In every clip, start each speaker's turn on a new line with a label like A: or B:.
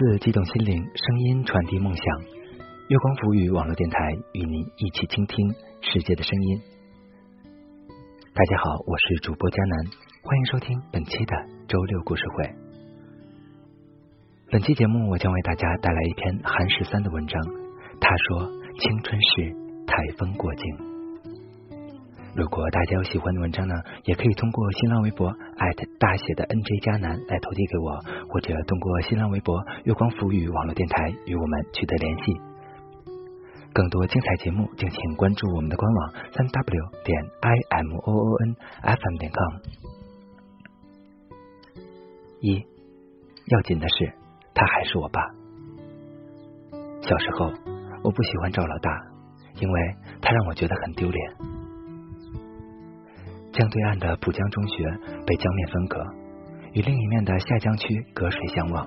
A: 文字激动心灵，声音传递梦想。月光浮语网络电台与您一起倾听世界的声音。大家好，我是主播佳南，欢迎收听本期的周六故事会。本期节目我将为大家带来一篇韩十三的文章。他说：“青春是台风过境。”如果大家有喜欢的文章呢，也可以通过新浪微博大写的 NJ 加南来投递给我，或者通过新浪微博月光浮语网络电台与我们取得联系。更多精彩节目，敬请关注我们的官网三 w 点 i m o o n f m 点 com。一，要紧的是，他还是我爸。小时候，我不喜欢赵老大，因为他让我觉得很丢脸。江对岸的浦江中学被江面分隔，与另一面的下江区隔水相望。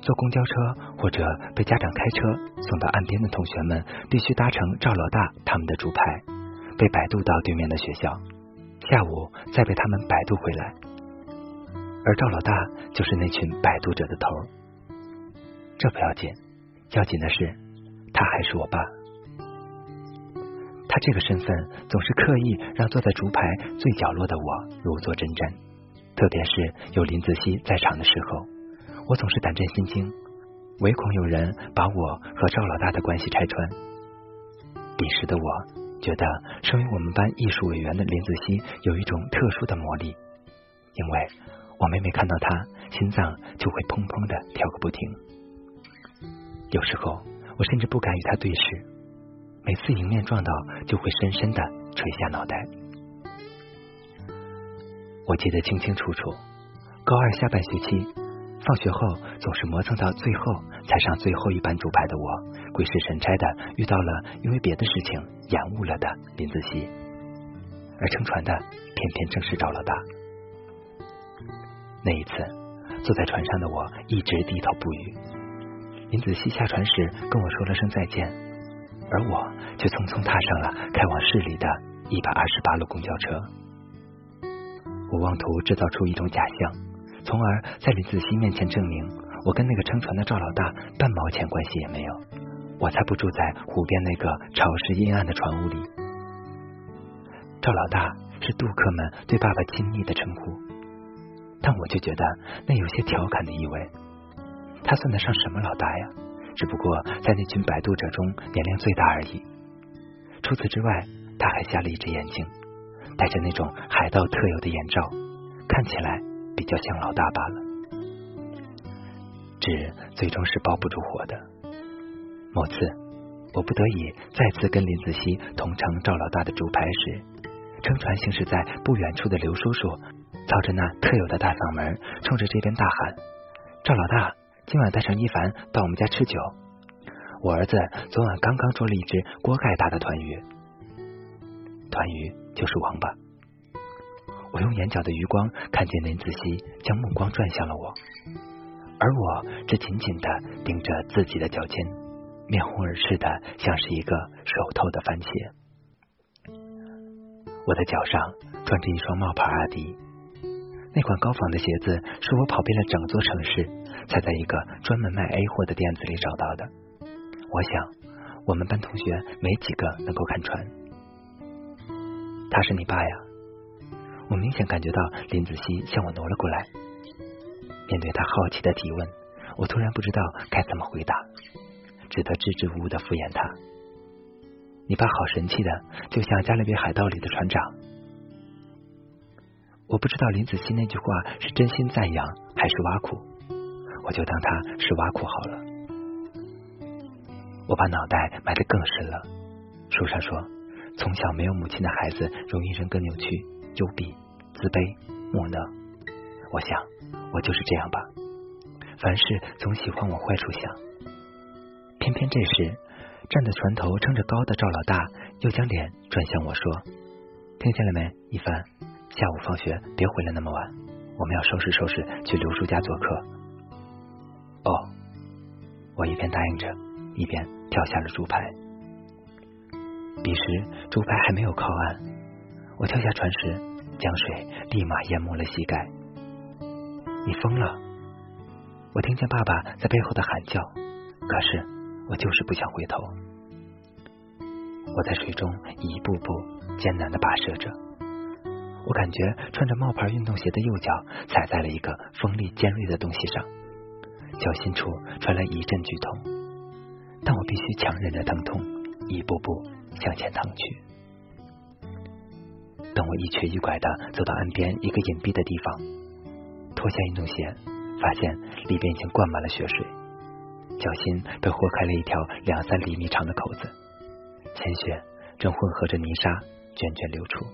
A: 坐公交车或者被家长开车送到岸边的同学们，必须搭乘赵老大他们的竹排，被摆渡到对面的学校，下午再被他们摆渡回来。而赵老大就是那群摆渡者的头。这不要紧，要紧的是，他还是我爸。他这个身份总是刻意让坐在竹排最角落的我如坐针毡，特别是有林子熙在场的时候，我总是胆战心惊，唯恐有人把我和赵老大的关系拆穿。彼时的我觉得，身为我们班艺术委员的林子熙有一种特殊的魔力，因为我每每看到他，心脏就会砰砰的跳个不停。有时候，我甚至不敢与他对视。每次迎面撞到，就会深深的垂下脑袋。我记得清清楚楚，高二下半学期，放学后总是磨蹭到最后才上最后一班主排的我，鬼使神差的遇到了因为别的事情延误了的林子熙，而撑船的偏偏正是赵老大。那一次，坐在船上的我一直低头不语。林子熙下船时跟我说了声再见。而我却匆匆踏上了开往市里的一百二十八路公交车。我妄图制造出一种假象，从而在林子熙面前证明我跟那个撑船的赵老大半毛钱关系也没有，我才不住在湖边那个潮湿阴暗的船屋里。赵老大是渡客们对爸爸亲昵的称呼，但我却觉得那有些调侃的意味。他算得上什么老大呀？只不过在那群摆渡者中年龄最大而已。除此之外，他还瞎了一只眼睛，戴着那种海盗特有的眼罩，看起来比较像老大罢了。纸最终是包不住火的。某次，我不得已再次跟林子熙同乘赵老大的竹排时，乘船行驶在不远处的刘叔叔，操着那特有的大嗓门，冲着这边大喊：“赵老大！”今晚带上一凡到我们家吃酒。我儿子昨晚刚刚捉了一只锅盖大的团鱼，团鱼就是王八。我用眼角的余光看见林子熙将目光转向了我，而我只紧紧的盯着自己的脚尖，面红耳赤的像是一个熟透的番茄。我的脚上穿着一双冒牌阿迪。那款高仿的鞋子是我跑遍了整座城市，才在一个专门卖 A 货的店子里找到的。我想，我们班同学没几个能够看穿。他是你爸呀？我明显感觉到林子熙向我挪了过来。面对他好奇的提问，我突然不知道该怎么回答，只得支支吾吾的敷衍他。你爸好神气的，就像加勒比海盗里的船长。我不知道林子熙那句话是真心赞扬还是挖苦，我就当他是挖苦好了。我把脑袋埋得更深了。书上说，从小没有母亲的孩子容易人格扭曲、幽闭、自卑、木讷。我想，我就是这样吧。凡事总喜欢往坏处想。偏偏这时，站在船头撑着高的赵老大又将脸转向我说：“听见了没，一帆？”下午放学别回来那么晚，我们要收拾收拾去刘叔家做客。哦，我一边答应着，一边跳下了竹排。彼时竹排还没有靠岸，我跳下船时，江水立马淹没了膝盖。你疯了！我听见爸爸在背后的喊叫，可是我就是不想回头。我在水中一步步艰难的跋涉着，我感觉穿着冒牌运动鞋的右脚踩在了一个锋利尖锐的东西上，脚心处传来一阵剧痛，但我必须强忍着疼痛，一步步向前趟去。等我一瘸一拐的走到岸边一个隐蔽的地方，脱下运动鞋，发现里边已经灌满了血水，脚心被豁开了一条两三厘米长的口子。鲜血正混合着泥沙涓涓流出，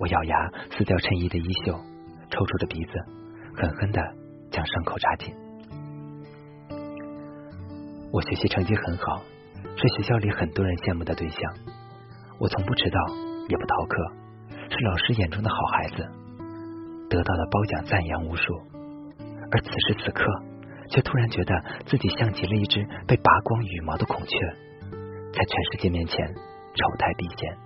A: 我咬牙撕掉衬衣的衣袖，抽出着鼻子，狠狠的将伤口扎紧。我学习成绩很好，是学校里很多人羡慕的对象。我从不迟到，也不逃课，是老师眼中的好孩子，得到的褒奖赞扬无数。而此时此刻，却突然觉得自己像极了一只被拔光羽毛的孔雀。在全世界面前丑态毕现，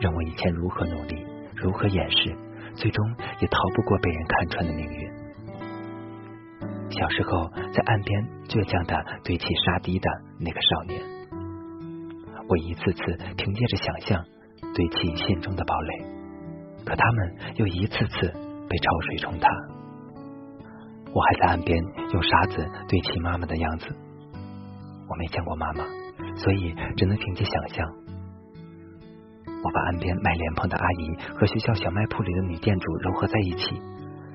A: 让我以前如何努力，如何掩饰，最终也逃不过被人看穿的命运。小时候在岸边倔强的堆砌沙堤的那个少年，我一次次凭借着想象堆砌心中的堡垒，可他们又一次次被潮水冲塌。我还在岸边用沙子堆砌妈妈的样子，我没见过妈妈。所以只能凭借想象。我把岸边卖莲蓬的阿姨和学校小卖铺里的女店主糅合在一起，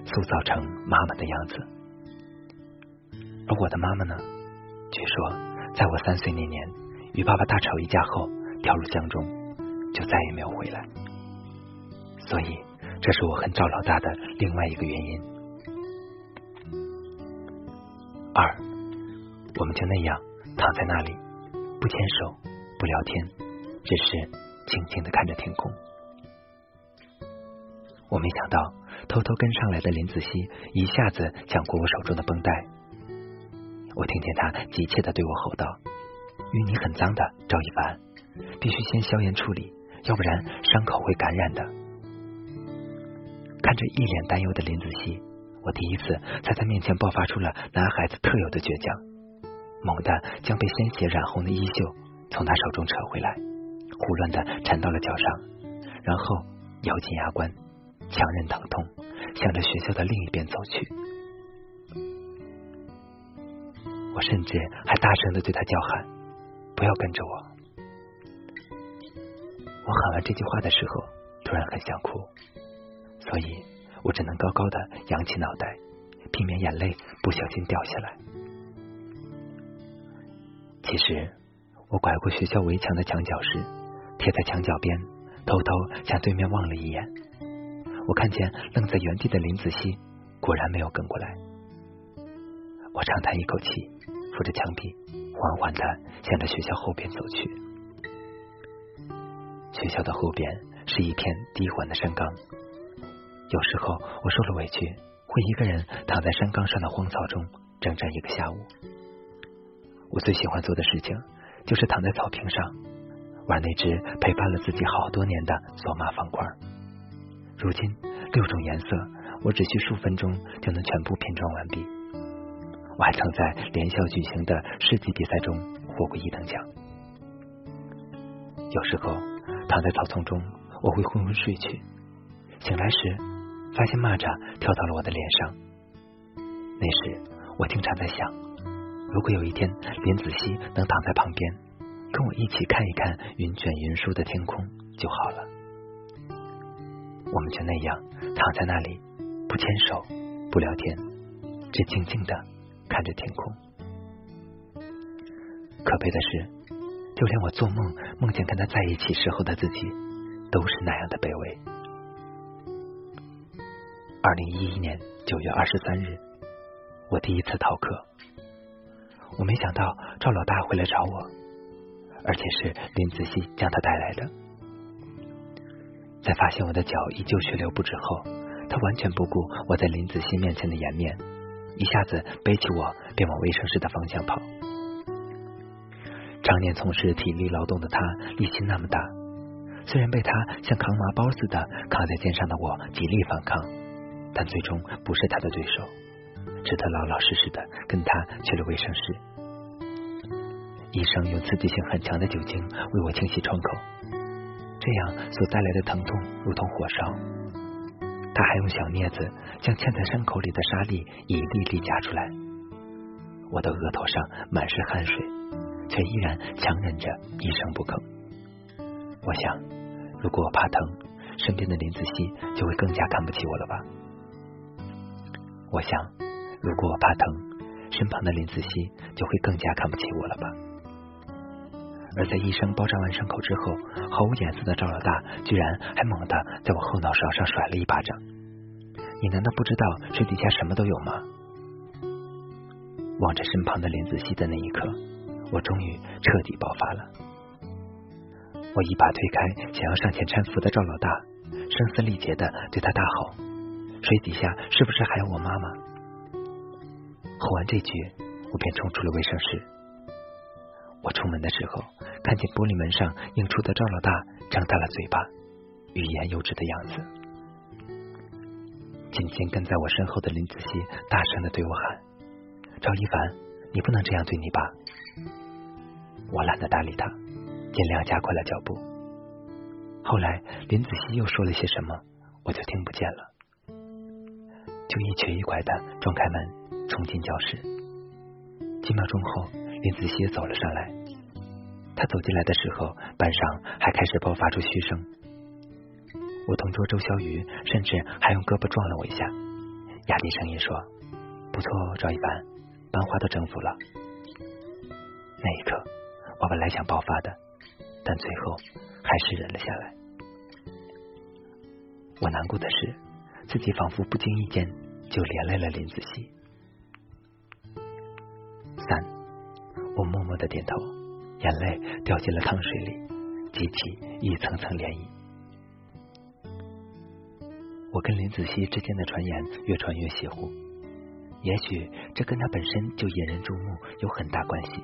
A: 塑造成妈妈的样子。而我的妈妈呢？据说在我三岁那年与爸爸大吵一架后，跳入江中，就再也没有回来。所以这是我恨赵老大的另外一个原因。二，我们就那样躺在那里。不牵手，不聊天，只是静静的看着天空。我没想到，偷偷跟上来的林子熙一下子抢过我手中的绷带。我听见他急切的对我吼道：“淤泥很脏的，赵一凡，必须先消炎处理，要不然伤口会感染的。”看着一脸担忧的林子熙，我第一次在他面前爆发出了男孩子特有的倔强。猛地将被鲜血染红的衣袖从他手中扯回来，胡乱的缠到了脚上，然后咬紧牙关，强忍疼痛，向着学校的另一边走去。我甚至还大声的对他叫喊：“不要跟着我！”我喊完这句话的时候，突然很想哭，所以我只能高高的扬起脑袋，避免眼泪不小心掉下来。其实，我拐过学校围墙的墙角时，贴在墙角边，偷偷向对面望了一眼。我看见愣在原地的林子熙，果然没有跟过来。我长叹一口气，扶着墙壁，缓缓的向着学校后边走去。学校的后边是一片低缓的山岗，有时候我受了委屈，会一个人躺在山岗上的荒草中，整整一个下午。我最喜欢做的事情，就是躺在草坪上玩那只陪伴了自己好多年的索马方块。如今六种颜色，我只需数分钟就能全部拼装完毕。我还曾在联校举行的世纪比赛中获过一等奖。有时候躺在草丛中，我会昏昏睡去，醒来时发现蚂蚱跳到了我的脸上。那时我经常在想。如果有一天林子熙能躺在旁边，跟我一起看一看云卷云舒的天空就好了。我们就那样躺在那里，不牵手，不聊天，只静静的看着天空。可悲的是，就连我做梦梦见跟他在一起时候的自己，都是那样的卑微。二零一一年九月二十三日，我第一次逃课。我没想到赵老大会来找我，而且是林子熙将他带来的。在发现我的脚依旧血流不止后，他完全不顾我在林子熙面前的颜面，一下子背起我便往卫生室的方向跑。常年从事体力劳动的他力气那么大，虽然被他像扛麻包似的扛在肩上的我极力反抗，但最终不是他的对手，只得老老实实的跟他去了卫生室。医生用刺激性很强的酒精为我清洗创口，这样所带来的疼痛如同火烧。他还用小镊子将嵌在伤口里的沙粒一粒粒夹出来。我的额头上满是汗水，却依然强忍着一声不吭。我想，如果我怕疼，身边的林子熙就会更加看不起我了吧？我想，如果我怕疼，身旁的林子熙就会更加看不起我了吧？而在医生包扎完伤口之后，毫无眼色的赵老大居然还猛地在我后脑勺上甩了一巴掌。你难道不知道水底下什么都有吗？望着身旁的林子熙的那一刻，我终于彻底爆发了。我一把推开想要上前搀扶的赵老大，声嘶力竭的对他大吼：“水底下是不是还有我妈妈？”吼完这句，我便冲出了卫生室。我出门的时候，看见玻璃门上映出的赵老大张大了嘴巴，欲言又止的样子。紧紧跟在我身后的林子熙大声的对我喊：“赵一凡，你不能这样对你爸。”我懒得搭理他，尽量加快了脚步。后来林子熙又说了些什么，我就听不见了，就一瘸一拐的撞开门，冲进教室。几秒钟后。林子熙走了上来，他走进来的时候，班上还开始爆发出嘘声。我同桌周小雨甚至还用胳膊撞了我一下，压低声音说：“不错哦，赵一凡，班花都征服了。”那一刻，我本来想爆发的，但最后还是忍了下来。我难过的是，自己仿佛不经意间就连累了林子熙。三。我默默的点头，眼泪掉进了汤水里，激起一层层涟漪。我跟林子熙之间的传言越传越邪乎，也许这跟他本身就引人注目有很大关系。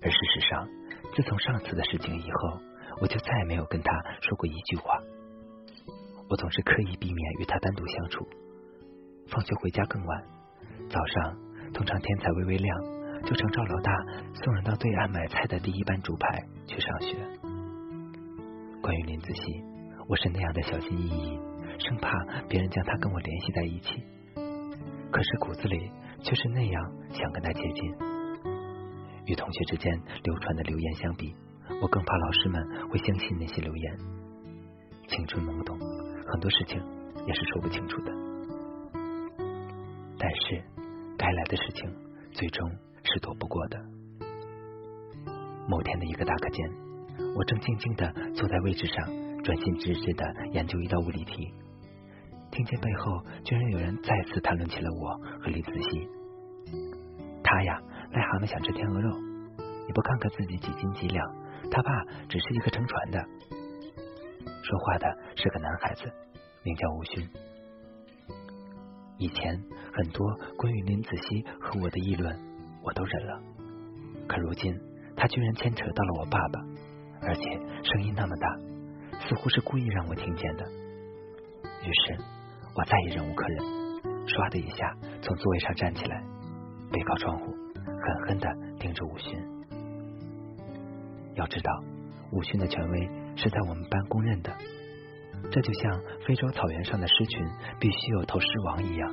A: 而事实上，自从上次的事情以后，我就再也没有跟他说过一句话。我总是刻意避免与他单独相处。放学回家更晚，早上通常天才微微亮。就乘赵老大送人到对岸买菜的第一班竹排去上学。关于林子熙，我是那样的小心翼翼，生怕别人将他跟我联系在一起。可是骨子里却是那样想跟他接近。与同学之间流传的流言相比，我更怕老师们会相信那些流言。青春懵懂，很多事情也是说不清楚的。但是该来的事情，最终。是躲不过的。某天的一个大课间，我正静静的坐在位置上，专心致志的研究一道物理题，听见背后居然有人再次谈论起了我和李子熙。他呀，癞蛤蟆想吃天鹅肉，你不看看自己几斤几两？他爸只是一个乘船的。说话的是个男孩子，名叫吴勋。以前很多关于林子熙和我的议论。我都忍了，可如今他居然牵扯到了我爸爸，而且声音那么大，似乎是故意让我听见的。于是我再也忍无可忍，唰的一下从座位上站起来，背靠窗户，狠狠的盯着武勋。要知道，武勋的权威是在我们班公认的，这就像非洲草原上的狮群必须有头狮王一样，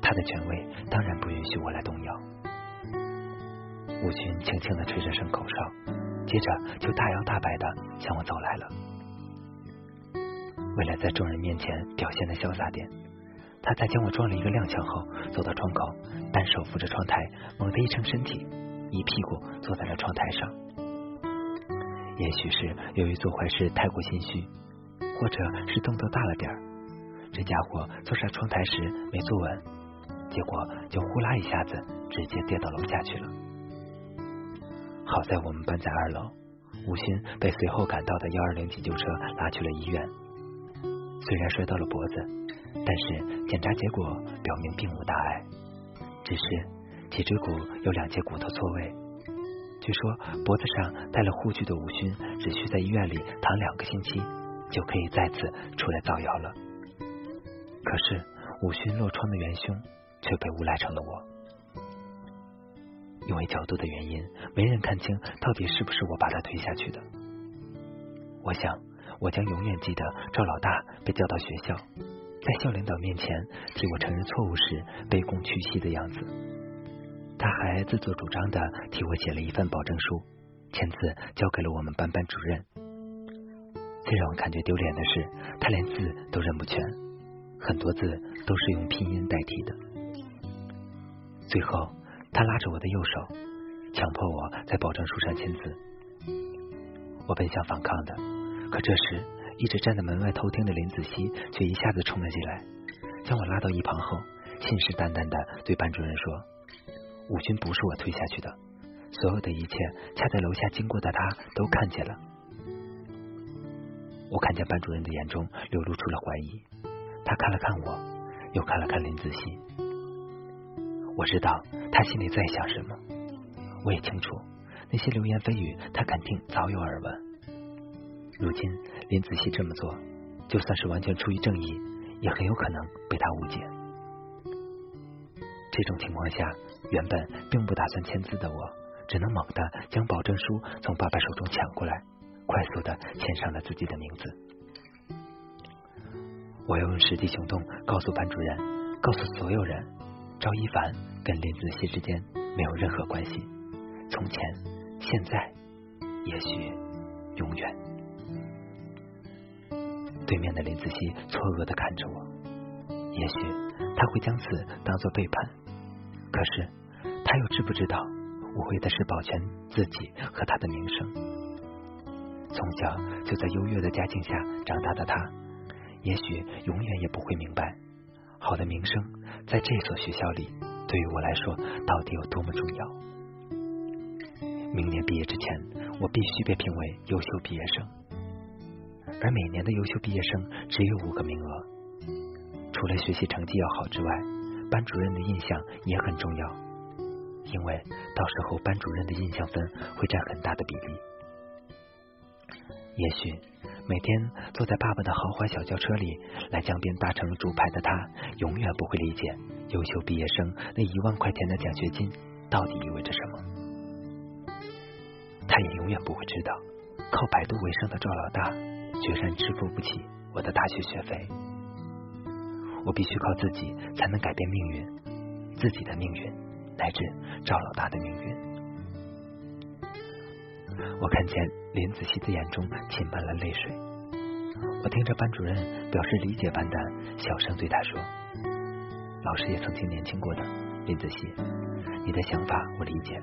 A: 他的权威当然不允许我来动摇。吴军轻轻的吹着声口哨，接着就大摇大摆的向我走来了。为了在众人面前表现的潇洒点，他在将我撞了一个踉跄后，走到窗口，单手扶着窗台，猛地一撑身体，一屁股坐在了窗台上。也许是由于做坏事太过心虚，或者是动作大了点儿，这家伙坐上窗台时没坐稳，结果就呼啦一下子直接跌到楼下去了。好在我们班在二楼，吴昕被随后赶到的幺二零急救车拉去了医院。虽然摔到了脖子，但是检查结果表明并无大碍，只是脊椎骨有两节骨头错位。据说脖子上戴了护具的吴昕，只需在医院里躺两个星期，就可以再次出来造谣了。可是五旬落窗的元凶却被诬赖成了我。因为角度的原因，没人看清到底是不是我把他推下去的。我想，我将永远记得赵老大被叫到学校，在校领导面前替我承认错误时卑躬屈膝的样子。他还自作主张的替我写了一份保证书，签字交给了我们班班主任。最让我感觉丢脸的是，他连字都认不全，很多字都是用拼音代替的。最后。他拉着我的右手，强迫我在保证书上签字。我本想反抗的，可这时一直站在门外偷听的林子熙却一下子冲了进来，将我拉到一旁后，信誓旦旦的对班主任说：“武军不是我推下去的，所有的一切，恰在楼下经过的他都看见了。”我看见班主任的眼中流露出了怀疑，他看了看我，又看了看林子熙。我知道他心里在想什么，我也清楚那些流言蜚语，他肯定早有耳闻。如今林子熙这么做，就算是完全出于正义，也很有可能被他误解。这种情况下，原本并不打算签字的我，只能猛地将保证书从爸爸手中抢过来，快速的签上了自己的名字。我要用实际行动告诉班主任，告诉所有人。赵一凡跟林子熙之间没有任何关系，从前、现在，也许永远。对面的林子熙错愕的看着我，也许他会将此当做背叛，可是他又知不知道，我为的是保全自己和他的名声。从小就在优越的家境下长大的他，也许永远也不会明白。好的名声在这所学校里，对于我来说到底有多么重要？明年毕业之前，我必须被评为优秀毕业生，而每年的优秀毕业生只有五个名额。除了学习成绩要好之外，班主任的印象也很重要，因为到时候班主任的印象分会占很大的比例。也许。每天坐在爸爸的豪华小轿车里来江边搭乘竹排的他，永远不会理解优秀毕业生那一万块钱的奖学金到底意味着什么。他也永远不会知道，靠百度为生的赵老大，居然支付不起我的大学学费。我必须靠自己才能改变命运，自己的命运，乃至赵老大的命运。我看见林子熙的眼中噙满了泪水，我听着班主任表示理解般的小声对他说：“老师也曾经年轻过的，林子熙，你的想法我理解。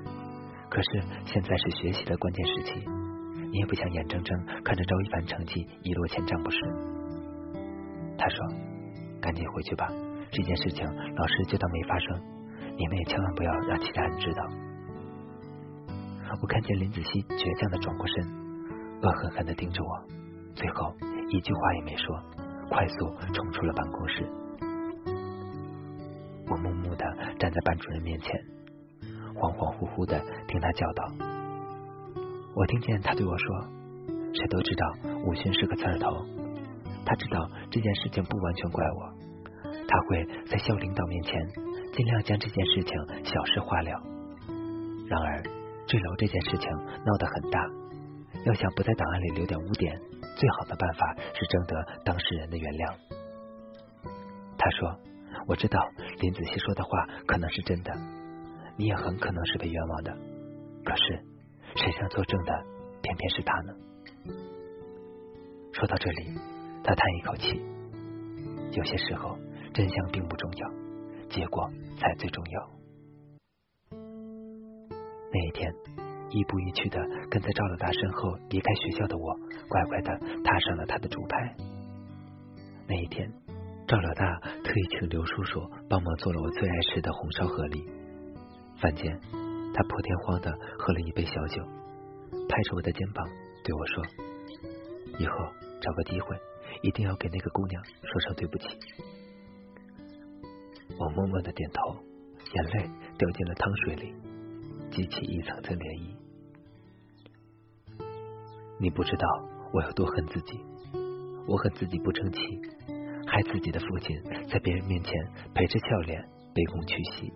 A: 可是现在是学习的关键时期，你也不想眼睁睁看着赵一凡成绩一落千丈，不是？”他说：“赶紧回去吧，这件事情老师就当没发生，你们也千万不要让其他人知道。”我看见林子熙倔强的转过身，恶狠狠的盯着我，最后一句话也没说，快速冲出了办公室。我木木的站在班主任面前，恍恍惚惚的听他教导。我听见他对我说：“谁都知道武勋是个刺头，他知道这件事情不完全怪我，他会在校领导面前尽量将这件事情小事化了。然而。”坠楼这件事情闹得很大，要想不在档案里留点污点，最好的办法是征得当事人的原谅。他说：“我知道林子熙说的话可能是真的，你也很可能是被冤枉的。可是谁想作证的偏偏是他呢？”说到这里，他叹一口气：“有些时候真相并不重要，结果才最重要。”那一天，亦步亦趋的跟在赵老大身后离开学校的我，乖乖的踏上了他的竹排。那一天，赵老大特意请刘叔叔帮忙做了我最爱吃的红烧河狸。饭间，他破天荒的喝了一杯小酒，拍着我的肩膀对我说：“以后找个机会，一定要给那个姑娘说声对不起。”我默默的点头，眼泪掉进了汤水里。激起一层层涟漪。你不知道我有多恨自己，我恨自己不争气，害自己的父亲在别人面前陪着笑脸卑躬屈膝，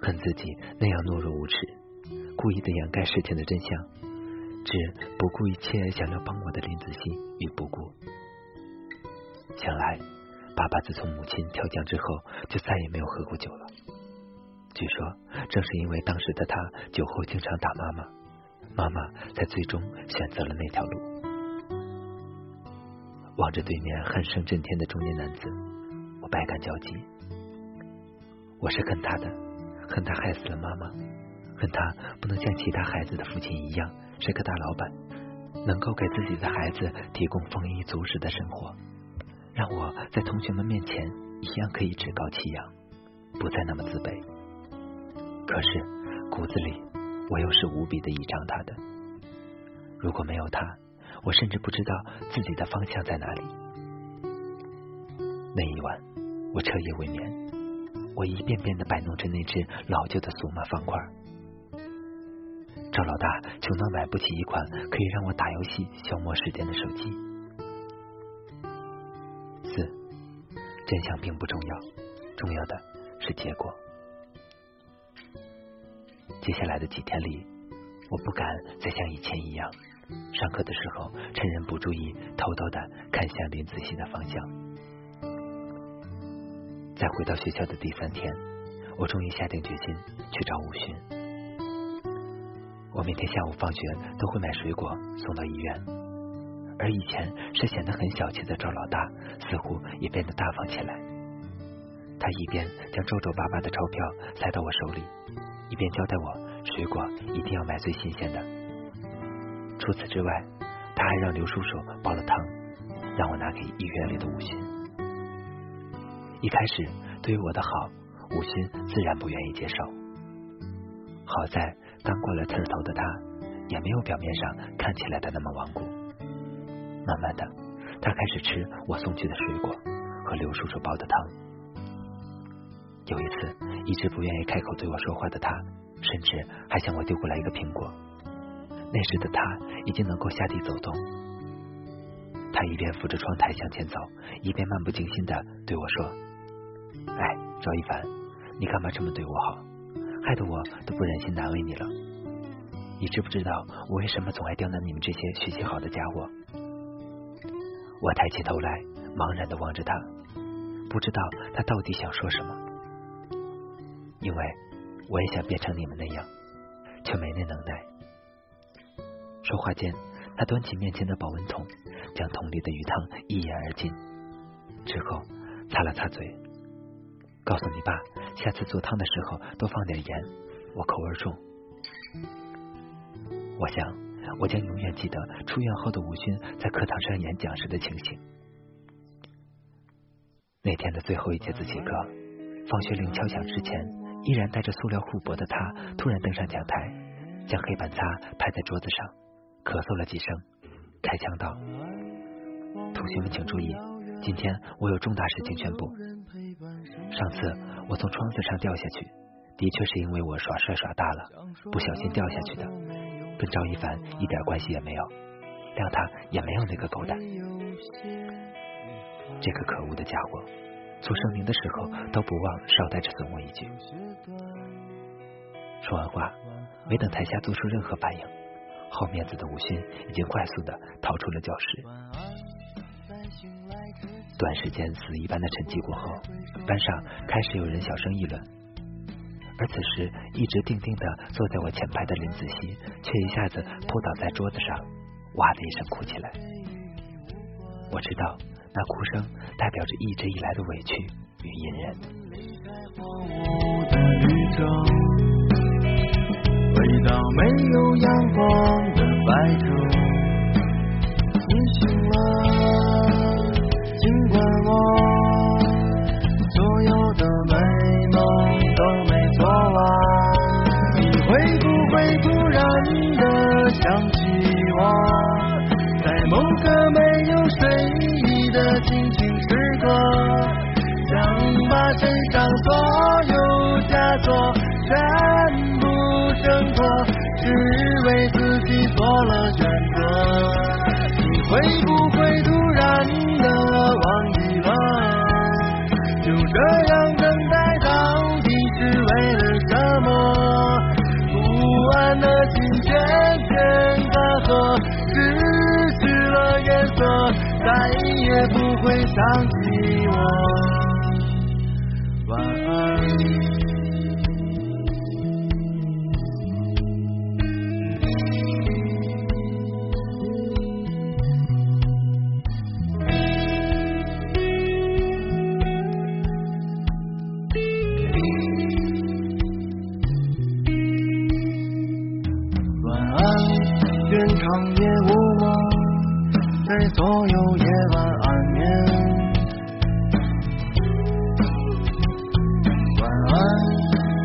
A: 恨自己那样懦弱无耻，故意的掩盖事情的真相，只不顾一切想要帮我的林子熙与不顾。想来，爸爸自从母亲跳江之后，就再也没有喝过酒了。据说，正是因为当时的他酒后经常打妈妈，妈妈才最终选择了那条路。望着对面鼾声震天的中年男子，我百感交集。我是恨他的，恨他害死了妈妈，恨他不能像其他孩子的父亲一样是个大老板，能够给自己的孩子提供丰衣足食的生活，让我在同学们面前一样可以趾高气扬，不再那么自卑。可是骨子里，我又是无比的倚仗他的。如果没有他，我甚至不知道自己的方向在哪里。那一晚，我彻夜未眠，我一遍遍的摆弄着那只老旧的数码方块。赵老大穷到买不起一款可以让我打游戏消磨时间的手机。四，真相并不重要，重要的是结果。接下来的几天里，我不敢再像以前一样。上课的时候，趁人不注意，偷偷的看向林子熙的方向。在回到学校的第三天，我终于下定决心去找武勋。我每天下午放学都会买水果送到医院，而以前是显得很小气的赵老大，似乎也变得大方起来。他一边将皱皱巴巴的钞票塞到我手里，一边交代我水果一定要买最新鲜的。除此之外，他还让刘叔叔煲了汤，让我拿给医院里的武勋。一开始，对于我的好，武勋自然不愿意接受。好在刚过了刺头的他，也没有表面上看起来的那么顽固。慢慢的，他开始吃我送去的水果和刘叔叔煲的汤。有一次，一直不愿意开口对我说话的他，甚至还向我丢过来一个苹果。那时的他已经能够下地走动，他一边扶着窗台向前走，一边漫不经心的对我说：“哎，赵一凡，你干嘛这么对我好？害得我都不忍心难为你了。你知不知道我为什么总爱刁难你们这些学习好的家伙？”我抬起头来，茫然的望着他，不知道他到底想说什么，因为我也想变成你们那样，却没那能耐。说话间，他端起面前的保温桶，将桶里的鱼汤一饮而尽，之后擦了擦嘴，告诉你爸，下次做汤的时候多放点盐，我口味重。我想，我将永远记得出院后的吴勋在课堂上演讲时的情形。那天的最后一节自习课，放学铃敲响之前，依然带着塑料护脖的他，突然登上讲台，将黑板擦拍在桌子上。咳嗽了几声，开枪道：“同学们请注意，今天我有重大事情宣布。上次我从窗子上掉下去，的确是因为我耍帅耍大了，不小心掉下去的，跟赵一凡一点关系也没有，谅他也没有那个狗胆。这个可恶的家伙，做声明的时候都不忘捎带着损我一句。说完话，没等台下做出任何反应。”好面子的吴昕已经快速的逃出了教室。短时间死一般的沉寂过后，班上开始有人小声议论，而此时一直定定的坐在我前排的林子熙，却一下子扑倒在桌子上，哇的一声哭起来。我知道那哭声代表着一直以来的委屈与隐忍。回到没有阳光的白昼，你醒了，只为自己做了选择，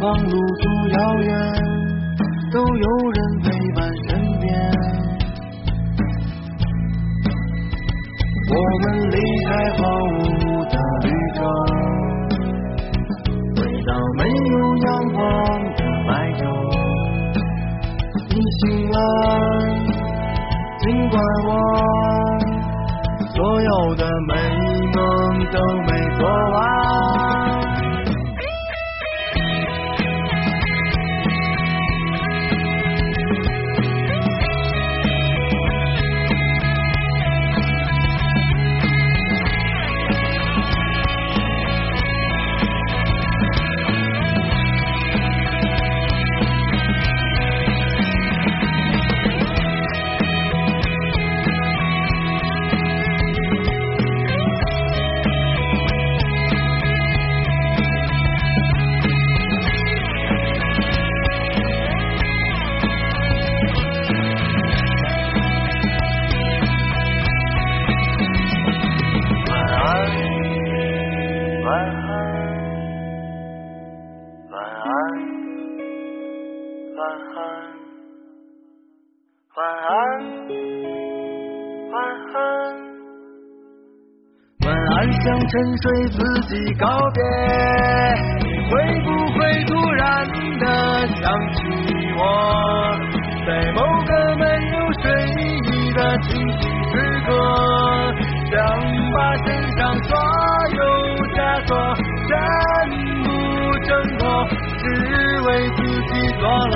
B: 望路途遥远，都有人陪伴身边。我们离开荒芜的绿洲，回到没有阳光的白昼。你醒了，尽管我所有的美梦都没做完。沉睡自己告别。你会不会突然的想起我，在某个没有睡意的清醒时刻？想把身上所有枷锁全部挣脱，只为自己做了